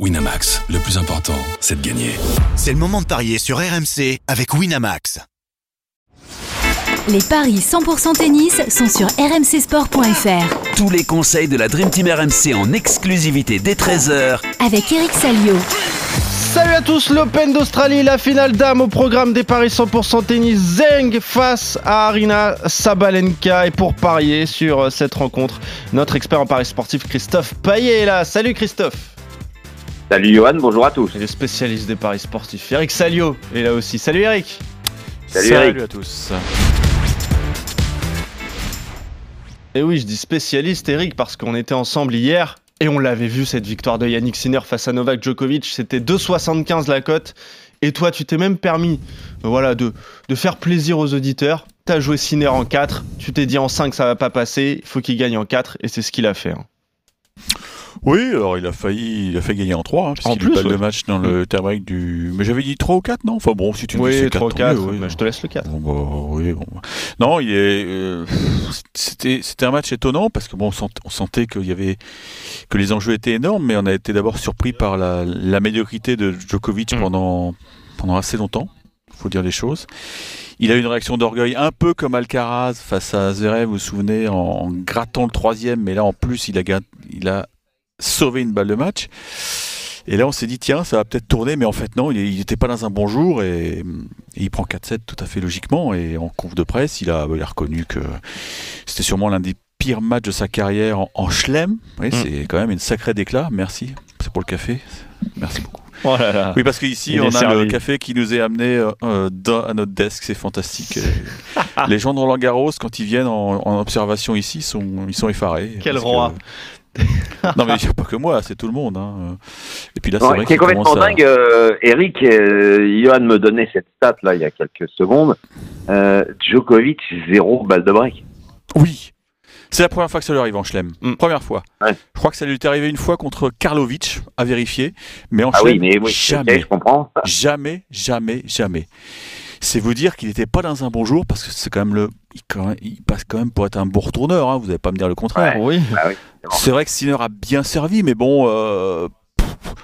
Winamax, le plus important, c'est de gagner. C'est le moment de parier sur RMC avec Winamax. Les paris 100% tennis sont sur rmcsport.fr. Tous les conseils de la Dream Team RMC en exclusivité dès 13h Avec Eric Salio. Salut à tous, l'Open d'Australie, la finale dame au programme des paris 100% tennis. Zeng face à Arina Sabalenka. Et pour parier sur euh, cette rencontre, notre expert en paris sportif Christophe Payet est là. Salut Christophe. Salut Johan, bonjour à tous. Et le spécialiste des paris sportifs, Eric Salio, est là aussi. Salut Eric. Salut, Eric. à tous. Et oui, je dis spécialiste Eric parce qu'on était ensemble hier et on l'avait vu cette victoire de Yannick Sinner face à Novak Djokovic, c'était 2,75 la cote. Et toi, tu t'es même permis euh, voilà, de, de faire plaisir aux auditeurs. T'as joué Sinner en 4, tu t'es dit en 5 ça va pas passer, il faut qu'il gagne en 4 et c'est ce qu'il a fait. hein. Oui, alors il a failli, il a fait gagner en 3, hein, En puisqu'il plus, a pas ouais. le match dans le tie-break du. Mais j'avais dit 3 ou 4, non? Enfin bon, si tu me dis Oui, c'est 3 4, 4, tant mieux, oui. bah, je te laisse le 4. Bon, bah, oui, bon. Non, il est. euh, c'était, c'était un match étonnant parce que bon, on, sent- on sentait qu'il y avait que les enjeux étaient énormes, mais on a été d'abord surpris par la, la médiocrité de Djokovic Mm. pendant pendant assez longtemps. Faut dire les choses. Il a eu une réaction d'orgueil un peu comme Alcaraz face à Zverev, vous vous souvenez, en, en grattant le troisième, mais là en plus il a, il a sauvé une balle de match. Et là on s'est dit tiens ça va peut-être tourner, mais en fait non, il n'était pas dans un bon jour et, et il prend 4-7 tout à fait logiquement. Et en conf de presse, il a, il a reconnu que c'était sûrement l'un des pires matchs de sa carrière en, en chelem. Oui, C'est quand même une sacrée déclat. Merci. C'est pour le café. Merci beaucoup. Oh là là. Oui, parce qu'ici, on a le café qui nous est amené euh, euh, dans- à notre desk. C'est fantastique. Les gens de Roland Garros, quand ils viennent en, en observation ici, sont, ils sont effarés. Quel que- roi. Non, mais il n'y a pas que moi, c'est tout le monde. hein. Et puis là, c'est Ouais, vrai c'est qu'il complètement à- dingue, euh, Eric. euh, Johan me donnait cette stat là il y a quelques secondes. Euh, Djokovic, zéro balle de break. Oui. C'est la première fois que ça lui arrive en chelem. Mm. Première fois. Ouais. Je crois que ça lui est arrivé une fois contre Karlovic, à vérifier. Mais en Ah chelem, oui, mais oui, ok, jamais. je comprends. Jamais, jamais, jamais. C'est vous dire qu'il n'était pas dans un bon jour parce que c'est quand même le. Il, quand même- il passe quand même pour être un bon retourneur, hein, vous n'allez pas me dire le contraire. Oui. Bah oui. bon. C'est vrai que Sinner a bien servi, mais bon. euh, pff,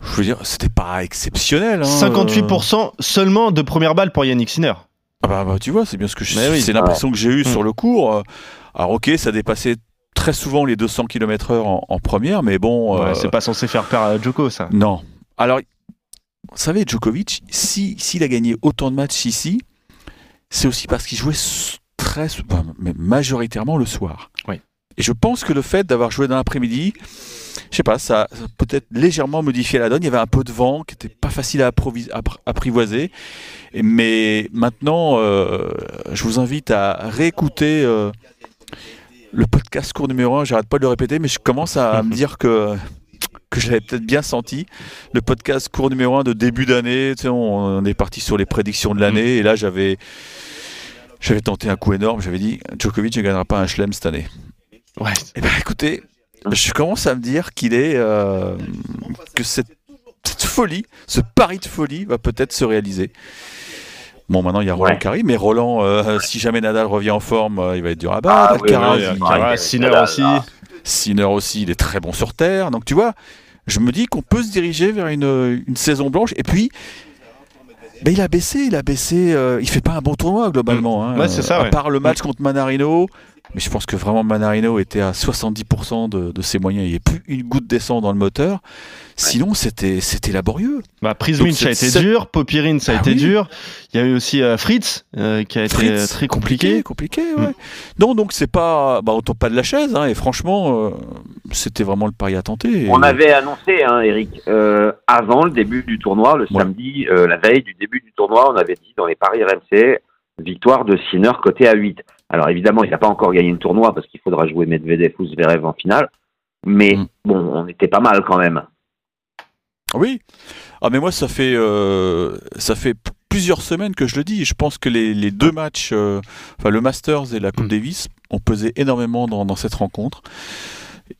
je veux dire, c'était pas exceptionnel. hein, euh. 58% seulement de première balle pour Yannick Sinner. Ah bah, bah, tu vois, c'est bien ce que je, Mais oui. c'est l'impression que j'ai eue Mm. sur le cours. Euh, Alors ok, ça dépassait très souvent les 200 km/h en, en première, mais bon. Ouais, euh, c'est pas censé faire peur à Djoko ça. Non. Alors, vous savez, Djokovic, si s'il a gagné autant de matchs ici, c'est aussi parce qu'il jouait très, enfin, mais majoritairement le soir. Oui. Et je pense que le fait d'avoir joué dans l'après-midi, je sais pas, ça, ça a peut-être légèrement modifié la donne. Il y avait un peu de vent qui était pas facile à apprivoiser. Mais maintenant, euh, je vous invite à réécouter euh, le podcast cours numéro 1. J'arrête pas de le répéter, mais je commence à me dire que que je l'avais peut-être bien senti. Le podcast cours numéro 1 de début d'année, tu sais, on, on est parti sur les prédictions de l'année, et là j'avais j'avais tenté un coup énorme, j'avais dit Djokovic ne gagnera pas un chelem cette année. Ouais. Eh ben écoutez, je commence à me dire qu'il est euh, que cette, cette folie, ce pari de folie va peut-être se réaliser. Bon, maintenant il y a Roland Ouais. mais Roland, euh, si jamais Nadal revient en forme, euh, il va être dur à battre. Ah, oui, oui, Sinner là, aussi. Sinner aussi, il est très bon sur terre. Donc tu vois, je me dis qu'on peut se diriger vers une, une saison blanche. Et puis, ben, il a baissé, il a baissé. euh, il fait pas un bon tournoi globalement. hein. Ouais, c'est ça, À ouais. part le match contre Manarino. Mais je pense que vraiment Manarino était à 70% de, de ses moyens. Il n'y a plus une goutte d'essence dans le moteur. Sinon, c'était c'était laborieux. Bah, Prismic Donc, ça a c'est- été dur, Popirine ça a Ah été oui. dur. Il y a eu aussi euh, Fritz euh, qui a été euh, très compliqué. compliqué, ouais. Mm. Non, donc c'est pas, bah, on tombe pas de la chaise. hein, et franchement, euh, c'était vraiment le pari à tenter. Et- On avait annoncé, hein, Eric, euh, avant le début du tournoi, le Ouais. samedi, euh, la veille du début du tournoi, on avait dit dans les paris RMC, victoire de Sinner côté à 8. Alors évidemment, il n'a pas encore gagné le tournoi parce qu'il faudra jouer Medvedev ou Zverev en finale. Mais Mm. bon, on était pas mal quand même. Oui. Ah mais moi ça fait euh, ça fait plusieurs semaines que je le dis. Je pense que les, les deux matchs, euh, enfin le Masters et la Coupe Mm. Davis, ont pesé énormément dans, dans cette rencontre.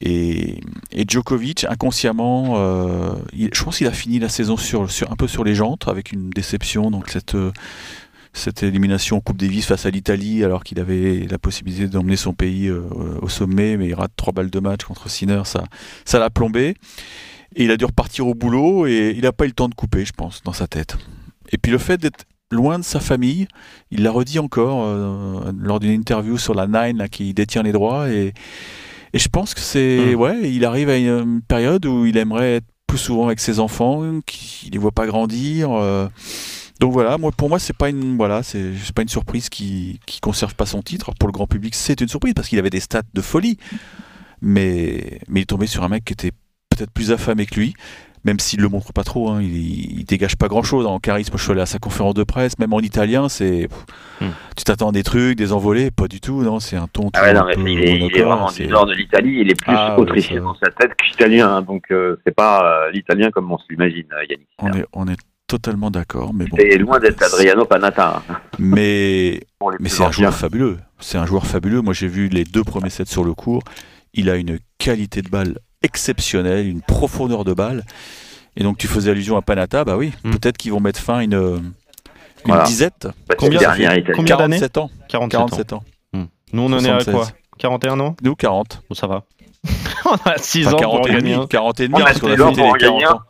Et, et Djokovic, inconsciemment, euh, il- je pense qu'il a fini la saison sur, sur, un peu sur les jantes, avec une déception. Donc cette, cette élimination en Coupe Davis face à l'Italie, alors qu'il avait la possibilité d'emmener son pays euh, au sommet, mais il rate trois balles de match contre Sinner, ça ça l'a plombé. Et il a dû repartir au boulot et il n'a pas eu le temps de couper, je pense, dans sa tête. Et puis le fait d'être loin de sa famille, il l'a redit encore euh, lors d'une interview sur la Nine là, qui détient les droits. Et, et je pense que c'est. Mm. Ouais, il arrive à une période où il aimerait être plus souvent avec ses enfants, qu'il les voit pas grandir. euh. Donc voilà, moi, pour moi, c'est pas une voilà, c'est pas une surprise qui qui conserve pas son titre. Alors, pour le grand public, c'est une surprise parce qu'il avait des stats de folie, mais mais il est tombé sur un mec qui était peut-être plus affamé que lui. Même s'il le montre pas trop, hein, il, il dégage pas grand-chose en charisme. Je suis allé à sa conférence de presse, même en italien, c'est Hmm. tu t'attends des trucs, des envolées, pas du tout. Non, c'est un ton. Ah ouais, non, un peu il est, il est monocorde, vraiment du nord de l'Italie. Il est plus Ah, ouais, autrichien ça- dans sa tête qu'italien. hein, donc, euh, c'est pas euh, l'italien comme on se l'imagine, euh, Yannick. On est, on est totalement d'accord, mais bon. C'est loin d'être Adriano Panatta. hein, Mais Mais c'est un joueur fabuleux. C'est un joueur fabuleux. Moi, j'ai vu les deux premiers sets sur le court. Il a une qualité de balle exceptionnelle, une profondeur de balle. Et donc, tu faisais allusion à Panatta. Bah oui, Mm. peut-être qu'ils vont mettre fin à une, une Voilà. disette. Bah, Combien d'années 47 ans. 47, 47 ans. ans. Nous, on en est à 76. quoi 41 ans Nous, 40. Bon, ça va. on a 6 Enfin, ans 40 pour en et gagner demi. un. 40 et demi, On a parce qu'on a six ans fêté les 40 gagner ans.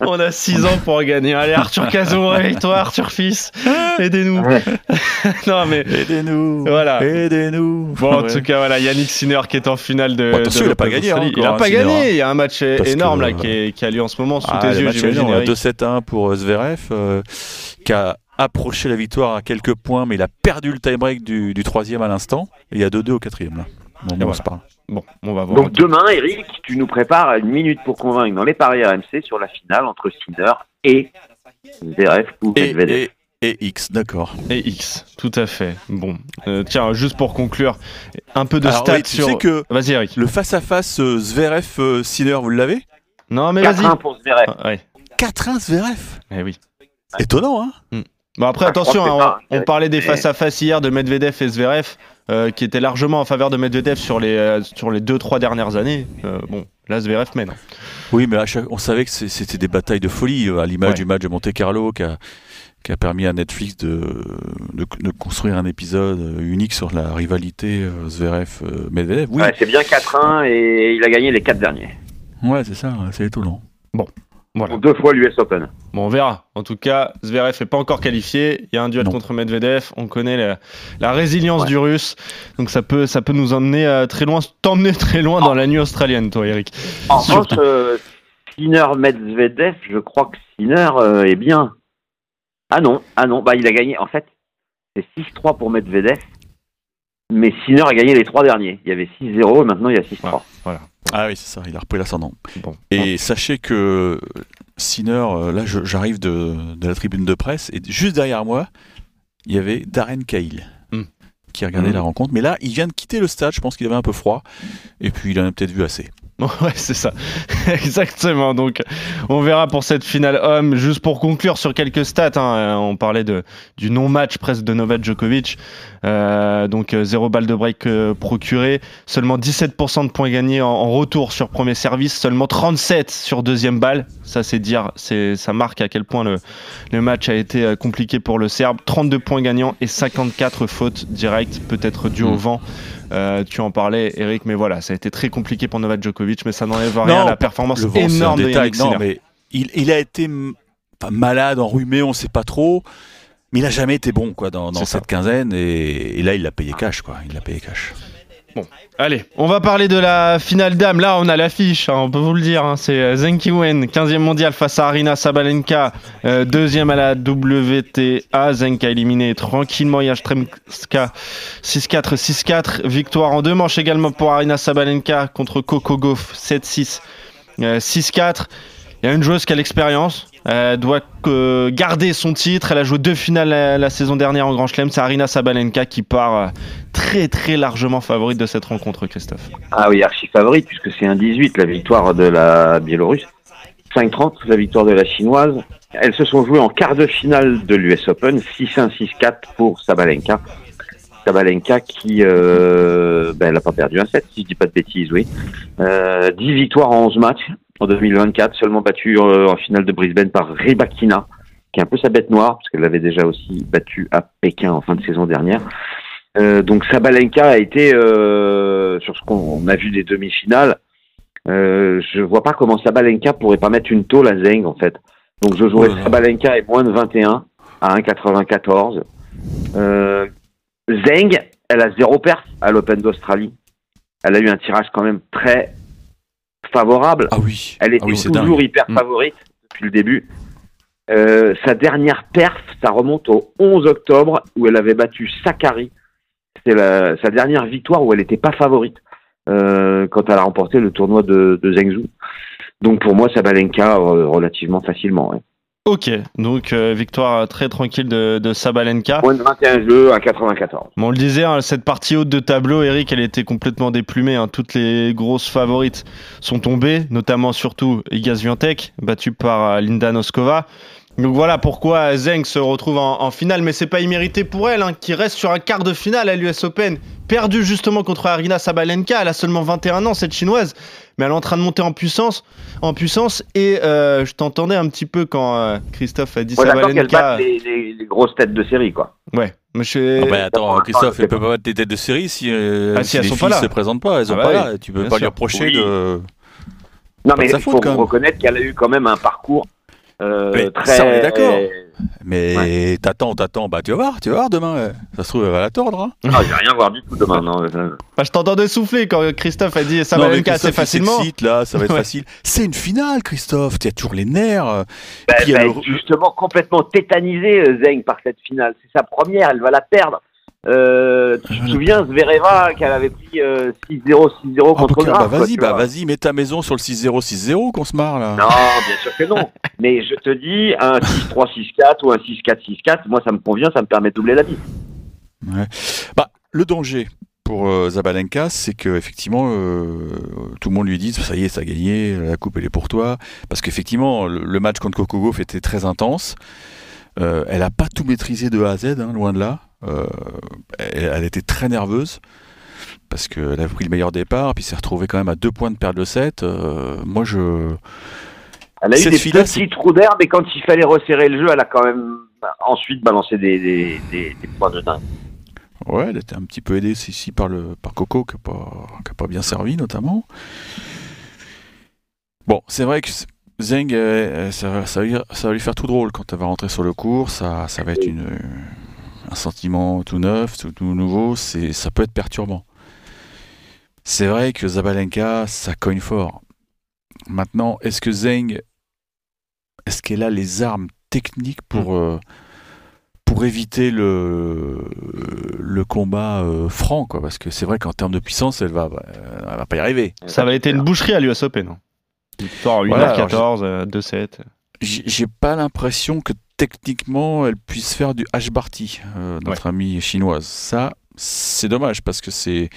On a 6 ans pour en gagner. Allez, Arthur Cazot, réveille-toi, Arthur Fils. Aidez-nous. Ouais. non, mais Aidez-nous. Voilà. Aidez-nous. Bon, en Ouais. tout cas, voilà, Yannick Sinner qui est en finale de. Bon, attention, de il a pas gagné, hein, il a encore, pas hein, Sinner, gagné. Il y a un match Parce énorme que, là qui, est- qui a lieu en ce moment sous Ah, tes yeux, j'imagine. énorme. Eric. 2-7-1 pour euh, Zverev, euh, qui a approché la victoire à quelques points, mais il a perdu le tie-break du, du troisième à l'instant. Et il y a 2-2 au quatrième. Là. Bon, bon, voilà. pas grave. Bon, on va voir. Donc demain, Eric, tu nous prépares une minute pour convaincre dans les paris RMC sur la finale entre Sinner et Zverev ou Et, Medvedev. et, et X, d'accord. Et X, tout à fait. Bon, Euh, tiens, juste pour conclure, un peu de Alors, stats oui, tu sur. sais que Vas-y, Eric. le face-à-face euh, Zverev-Sinner, vous l'avez? Non, mais vas-y. 4-1 pour Zverev. Ah, ouais. 4-1 Zverev? Eh oui. Étonnant, hein? Bon après Ah, je attention, hein, on, parlait des face-à-face hier de Medvedev et Zverev, euh, qui étaient largement en faveur de Medvedev sur les euh, sur les deux trois dernières années. Euh, bon, là Zverev mène. Oui, mais à chaque- on savait que c'était des batailles de folie, euh, à l'image Ouais. du match de Monte Carlo qui a, qui a permis à Netflix de, de, de construire un épisode unique sur la rivalité Zverev-Medvedev. Oui, Ouais, c'est bien 4-1 et il a gagné les 4 derniers. ouais, c'est ça, c'est étonnant. Voilà. Deux fois l'US Open. Bon, on verra. En tout cas, Zverev est pas encore qualifié. Il y a un duel Non. contre Medvedev. On connaît la, la résilience Ouais. du Russe, donc ça peut ça peut nous emmener euh, très loin, t'emmener très loin dans la nuit australienne, toi, Eric. En revanche, euh, Sinner Medvedev, je crois que Sinner euh, est bien. Ah non, ah non, bah il a gagné. En fait, c'est 6-3 pour Medvedev, mais Sinner a gagné les trois derniers. Il y avait 6-0 et maintenant il y a 6-3. Voilà. Ah oui, c'est ça, il a repris l'ascendant. Bon. Et sachez que Sinner, euh, là j'arrive de, de la tribune de presse, et juste derrière moi, il y avait Darren Cahill. Hmm. qui regardait Hmm. la rencontre, mais là il vient de quitter le stade, je pense qu'il avait un peu froid, et puis il en a peut-être vu assez. Ouais, c'est ça. Exactement. Donc, on verra pour cette finale homme. Juste pour conclure sur quelques stats, hein, euh, on parlait de, du non-match presque de Novak Djokovic. Euh, donc, euh, zéro balle de break euh, procuré. Seulement 17% de points gagnés en, en retour sur premier service. Seulement 37 sur deuxième balle. Ça, c'est dire, c'est, ça marque à quel point le, le match a été euh, compliqué pour le Serbe. 32 points gagnants et 54 fautes directes, peut-être dues au Mm. vent. Euh, tu en parlais, Eric, mais voilà, ça a été très compliqué pour Novak Djokovic, mais ça n'enlève rien à la performance vent, énorme de détail. Yannick Non, Sinner. mais il, il a été malade, enrhumé, on sait pas trop, mais il a jamais été bon quoi dans, dans C'est ça. cette quinzaine, et, et là il l'a payé cash quoi, il l'a payé cash. Allez, on va parler de la finale dame. Là, on a l'affiche, hein, on peut vous le dire. hein, c'est euh, Zheng Qiwen, 15e mondial face à Arina Sabalenka, euh, deuxième à la WTA. Zheng a éliminé tranquillement Yastremska 6-4, 6-4. Victoire en deux manches également pour Arina Sabalenka contre Coco Gauff 7-6, euh, 6-4. Il y a une joueuse qui a l'expérience. Elle doit euh, garder son titre. Elle a joué deux finales la, saison dernière en Grand Chelem. C'est Arina Sabalenka qui part euh, très très largement favorite de cette rencontre, Christophe. Ah oui, archi favorite, puisque c'est un 18 la victoire de la Biélorusse. 5-30 la victoire de la Chinoise. Elles se sont jouées en quart de finale de l'US Open, 6-1, 6-4 pour Sabalenka. Sabalenka qui euh, ben, n'a pas perdu un set, si je dis pas de bêtises, oui. Euh, 10 victoires en 11 matchs en 2024, seulement battue euh, en finale de Brisbane par Rybakina, qui est un peu sa bête noire, parce qu'elle l'avait déjà aussi battue à Pékin en fin de saison dernière. Euh, donc Sabalenka a été, euh, sur ce qu'on on a vu des demi-finales, Euh, je vois pas comment Sabalenka pourrait pas mettre une tôle à Zeng en fait. Donc je jouerais. Sabalenka et moins de 21 à 1,94. Euh, Zeng, elle a zéro perf à l'Open d'Australie. Elle a eu un tirage quand même très favorable. Ah oui. Elle était ah oui, c'est toujours dingue. hyper Mm. favorite depuis le début. Euh, sa dernière perf, ça remonte au 11 octobre où elle avait battu Sakari. C'est la- sa dernière victoire où elle n'était pas favorite euh, quand elle a remporté le tournoi de, de Zhengzhou. Donc pour moi, Sabalenka euh, relativement facilement. ouais. Ok, donc euh, victoire très tranquille de, de Sabalenka. Moins de 21 jeux à 94. Bon, on le disait, hein, cette partie haute de tableau, Eric, elle était complètement déplumée. hein. Toutes les grosses favorites sont tombées, notamment surtout Iga Swiatek, battue par euh, Linda Noskova. Donc voilà pourquoi Zeng se retrouve en, en finale, mais c'est pas immérité pour elle, hein, qui reste sur un quart de finale à l'US Open, perdue justement contre Arina Sabalenka. Elle a seulement 21 ans, cette chinoise, mais elle est en train de monter en puissance, en puissance. Et euh, je t'entendais un petit peu quand euh, Christophe a dit Ouais, Sabalenka. les, les- les grosses têtes de série, quoi. Ouais, mais je... Ah bah, attends, pour Christophe, elle peut pas battre des têtes de série si, euh, Ah, si si elles les sont filles pas là. se présentent pas. Elles sont Ah pas bah là. Tu peux bien pas sûr. lui reprocher Oui. de. Non, Pas mais il faut quand même. reconnaître qu'elle a eu quand même un parcours euh, Mais très. ça, on est d'accord. Mais t'attends, t'attends, bah tu vas voir, tu vas voir demain. euh. Ça se trouve, elle va la tordre. Hein. Ah, j'ai rien voir du tout demain. Non, euh, Bah, je t'entendais souffler quand Christophe a dit Non, mais Sabalenka assez facilement. s'excite, là, ça va être Ouais. facile. C'est une finale, Christophe. Tu as toujours les nerfs. euh. bah, puis, va elle- être justement complètement tétanisée, euh, Zeng, par cette finale. C'est sa première, elle va la perdre. Euh, tu te souviens, Zvereva, qu'elle avait pris euh, 6-0, 6-0 Ah, contre Graf. bah vas-y, bah vas-y, mets ta maison sur le 6-0, 6-0 qu'on se marre là. Non, bien sûr que non. Mais je te dis, un 6-3, 6-4 ou un 6-4, 6-4, moi ça me convient, ça me permet de doubler la mise. Bah, le danger pour euh, Zabalenka, c'est que effectivement, euh, tout le monde lui dit ça y est, ça a gagné, la coupe elle est pour toi, parce qu'effectivement, le, le match contre Coco Gauff était très intense. Euh, elle a pas tout maîtrisé de A à Z, hein, loin de là. Euh, elle, elle était très nerveuse parce qu'elle a pris le meilleur départ, puis s'est retrouvée quand même à deux points de perdre le set. Euh, moi, je Elle a eu Cette des fille-là, petits trous d'air, mais quand il fallait resserrer le jeu, elle a quand même ensuite balancé des, des, des, des points de dingue. Ouais, elle était un petit peu aidée ici par, le, par Coco, qui n'a pas, qui a pas bien servi notamment. Bon, c'est vrai que Zeng, euh, ça, va- ça, lui, ça va lui faire tout drôle quand elle va rentrer sur le cours. Ça, ça va être une, un sentiment tout neuf, tout, tout nouveau. C'est, ça peut être perturbant. C'est vrai que Zabalenka, ça cogne fort. Maintenant, est-ce que Zeng, est-ce qu'elle a les armes techniques pour, euh, pour éviter le, le combat euh, franc quoi? Parce que c'est vrai qu'en termes de puissance elle va elle va pas y arriver Ça va être une boucherie à l'US Open. hein. Victoire 8 Voilà, 14 euh, 2-7. J'ai pas l'impression que techniquement elle puisse faire du H Barty euh, notre amie chinoise. Ça c'est dommage parce que c'est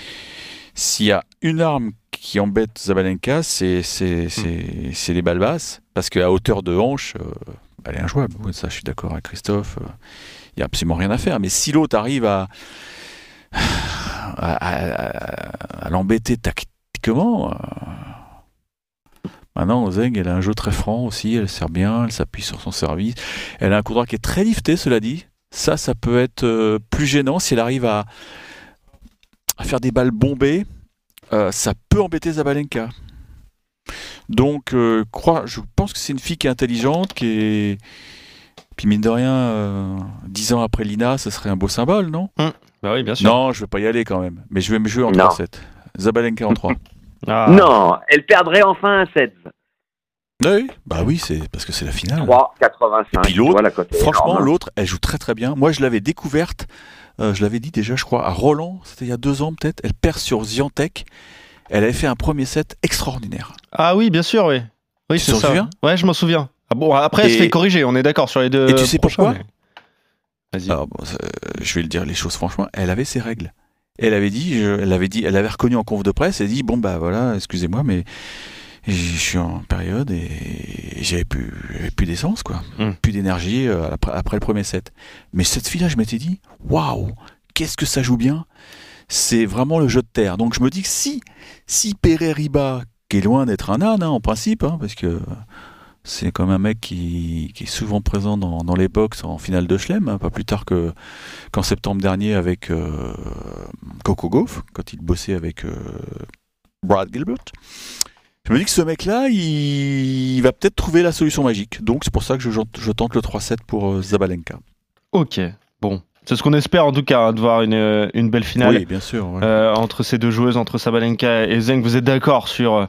s'il y a une arme qui embête Zabalenka c'est c'est les balles basses. Parce qu'à hauteur de hanche euh, elle est injouable. Ouais, ça je suis d'accord avec Christophe il y a absolument rien à faire. Mais si l'autre arrive à à, à- à- à l'embêter tactiquement euh, maintenant Zeng elle a un jeu très franc aussi elle sert bien elle s'appuie sur son service elle a un coup droit qui est très lifté cela dit ça ça peut être euh, plus gênant si elle arrive à, à faire des balles bombées euh, ça peut embêter Zabalenka donc euh, crois, je pense que c'est une fille qui est intelligente qui est puis mine de rien euh, dix ans après Lina ce serait un beau symbole non? Bah oui, bien sûr. non, je vais pas y aller quand même. Mais je vais me jouer en Non. 3-7. Zabalenka en 3. Ah. Non, elle perdrait enfin un 7. oui, bah oui, c'est parce que c'est la finale. 3, 85. Et puis l'autre, Franchement, l'autre, elle joue très très bien. Moi, je l'avais découverte, euh, je l'avais dit déjà, je crois, à Roland, c'était il y a deux ans peut-être. Elle perd sur Ziantec. Elle avait fait un premier set extraordinaire. Ah oui, bien sûr, oui. Oui, Tu c'est t'en ça. souviens? Ouais, je m'en souviens. Ah bon, après, elle se fait corriger, on est d'accord sur les deux. Et tu sais pourquoi? mais- Vas-y. Bon, euh, je vais le dire les choses franchement. Elle avait ses règles. Elle avait dit, je- elle avait dit, elle avait reconnu en conf de presse. Elle dit, bon bah voilà, excusez-moi, mais je suis en période et j'avais plus, plus d'essence quoi, Mm. plus d'énergie euh, après, après le premier set. Mais cette fille-là, je m'étais dit, waouh, qu'est-ce que ça joue bien. C'est vraiment le jeu de terre. Donc je me dis que si, si Riba, qui est loin d'être un âne hein, en principe, hein, parce que c'est comme un mec qui, qui est souvent présent dans, dans les box en finale de Chelem, hein, pas plus tard que qu'en septembre dernier avec euh, Coco Gauff, quand il bossait avec euh, Brad Gilbert. Je me dis que ce mec-là, il... il va peut-être trouver la solution magique. Donc c'est pour ça que je, je tente le 3-7 pour euh, Zabalenka. Ok, bon. C'est ce qu'on espère en tout cas, hein, de voir une, une belle finale Oui, bien sûr. ouais. entre ces deux joueuses, entre Sabalenka et Zeng. Vous êtes d'accord sur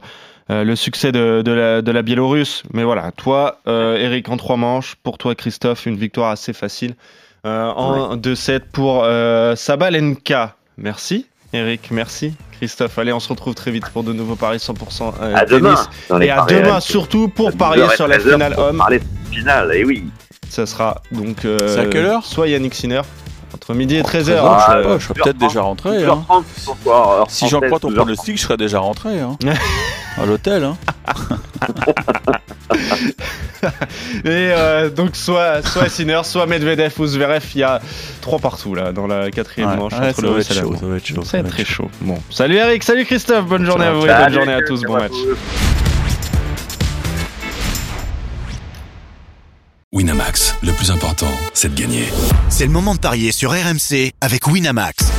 euh, le succès de, de la, de la Biélorusse Mais voilà, toi, euh, Eric, en trois manches. Pour toi, Christophe, une victoire assez facile. Euh, en 2-7 pour euh, Sabalenka. Merci, Eric, merci. Christophe, allez, on se retrouve très vite pour de nouveaux paris 100% euh, À tennis. demain. dans les Et à paris demain surtout pour parier 12h13 sur la finale pour homme. Parler de finale, et oui. Ça sera donc euh, C'est à quelle heure soit Yannick Sinner entre midi et 13h. Ah, je, euh, serais- je serais peut-être déjà rentré. hein. 12h30 ce soir, heure Si j'en crois ton 12h30. pronostic, je serais déjà rentré. Hein. à l'hôtel. Hein. Et euh, donc soit soit Sinner, soit Medvedev ou Zverev, il y a trois partout là dans la quatrième Ouais, manche ouais, entre ça le va russe être et chaud, l'allemand. ça va être chaud. Ça ça va va être très chaud. Bon, salut Eric, salut Christophe, bonne journée à vous et bonne journée à tous, bon match. Winamax, le plus important, c'est de gagner. C'est le moment de parier sur RMC avec Winamax.